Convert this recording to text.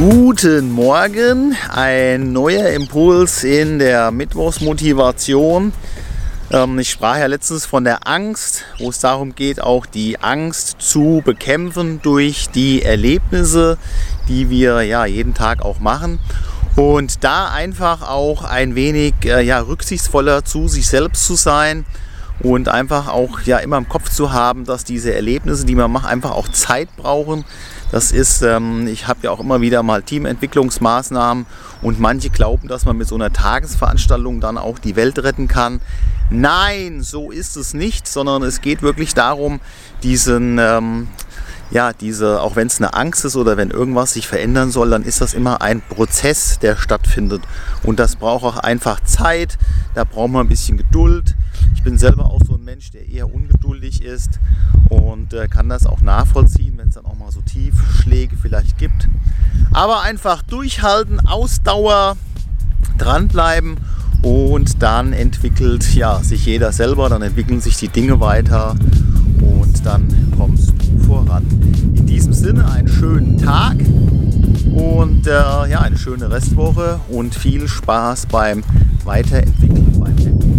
Guten Morgen, ein neuer Impuls in der Mittwochsmotivation. Ähm, ich sprach ja letztens von der Angst, wo es darum geht, auch die Angst zu bekämpfen durch die Erlebnisse, die wir ja jeden Tag auch machen. Und da einfach auch ein wenig äh, ja, rücksichtsvoller zu sich selbst zu sein und einfach auch ja immer im Kopf zu haben, dass diese Erlebnisse, die man macht, einfach auch Zeit brauchen. Das ist, ähm, ich habe ja auch immer wieder mal Teamentwicklungsmaßnahmen und manche glauben, dass man mit so einer Tagesveranstaltung dann auch die Welt retten kann. Nein, so ist es nicht, sondern es geht wirklich darum, diesen ähm, ja, diese, auch wenn es eine Angst ist oder wenn irgendwas sich verändern soll, dann ist das immer ein Prozess, der stattfindet. Und das braucht auch einfach Zeit, da braucht man ein bisschen Geduld. Ich bin selber auch so ein Mensch, der eher ungeduldig ist und äh, kann das auch nachvollziehen, wenn es dann auch mal so Tiefschläge vielleicht gibt. Aber einfach durchhalten, Ausdauer, dranbleiben und dann entwickelt ja, sich jeder selber, dann entwickeln sich die Dinge weiter und dann kommst du voran. In diesem Sinne einen schönen Tag und äh, ja, eine schöne Restwoche und viel Spaß beim Weiterentwickeln, beim Entwickeln.